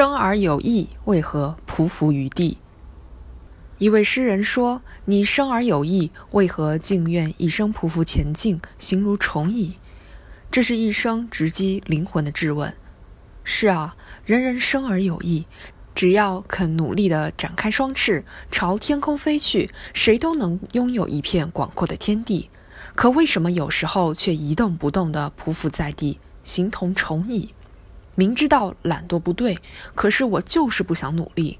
生而有意，为何匍匐于地？一位诗人说：“你生而有意，为何竟愿一生匍匐前进，形如虫蚁？”这是一生直击灵魂的质问。是啊，人人生而有意，只要肯努力地展开双翅，朝天空飞去，谁都能拥有一片广阔的天地。可为什么有时候却一动不动地匍匐在地，形同虫蚁？明知道懒惰不对，可是我就是不想努力。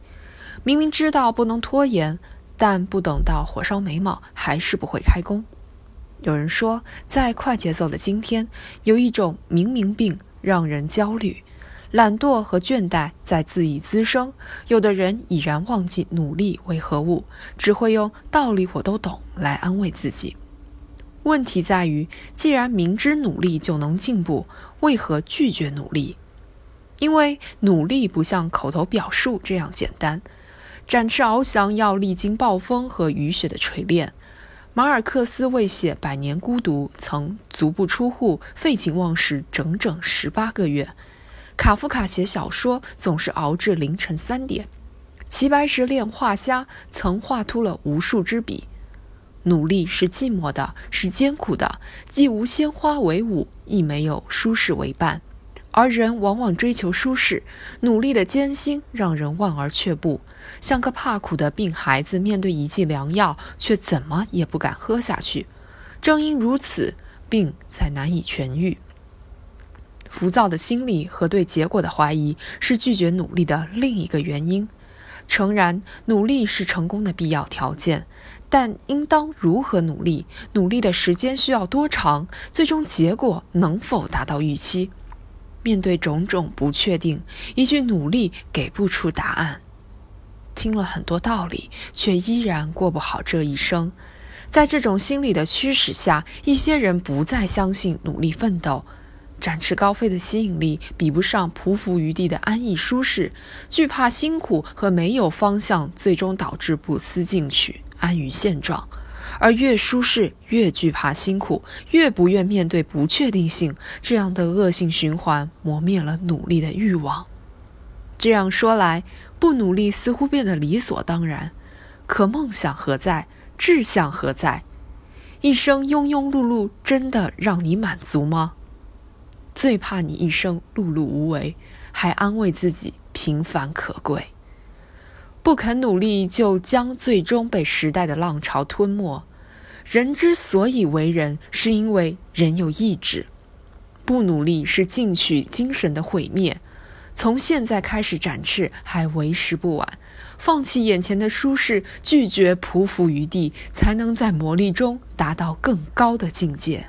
明明知道不能拖延，但不等到火烧眉毛，还是不会开工。有人说，在快节奏的今天，有一种明明病让人焦虑，懒惰和倦怠在自己滋生。有的人已然忘记努力为何物，只会用道理我都懂来安慰自己。问题在于，既然明知努力就能进步，为何拒绝努力？因为努力不像口头表述这样简单。展翅翱翔要历经暴风和雨雪的锤炼。马尔克斯为写《百年孤独》，曾足不出户，废寝忘食整整十八个月。卡夫卡写小说总是熬至凌晨三点。齐白石练画虾，曾画秃了无数支笔。努力是寂寞的，是艰苦的，既无鲜花为舞，亦没有舒适为伴。而人往往追求舒适，努力的艰辛让人望而却步，像个怕苦的病孩子面对一剂良药，却怎么也不敢喝下去。正因如此，病才难以痊愈。浮躁的心理和对结果的怀疑是拒绝努力的另一个原因。诚然，努力是成功的必要条件，但应当如何努力？努力的时间需要多长？最终结果能否达到预期？面对种种不确定，一句努力给不出答案。听了很多道理，却依然过不好这一生。在这种心理的驱使下，一些人不再相信努力奋斗。展翅高飞的吸引力比不上匍匐于地的安逸舒适，惧怕辛苦和没有方向，最终导致不思进取、安于现状。而越舒适，越惧怕辛苦，越不愿面对不确定性，这样的恶性循环磨灭了努力的欲望。这样说来，不努力似乎变得理所当然。可梦想何在？志向何在？一生庸庸碌碌，真的让你满足吗？最怕你一生碌碌无为，还安慰自己平凡可贵。不肯努力，就将最终被时代的浪潮吞没。人之所以为人，是因为人有意志。不努力是进取精神的毁灭。从现在开始展翅，还为时不晚。放弃眼前的舒适，拒绝匍匐于地，才能在磨砺中达到更高的境界。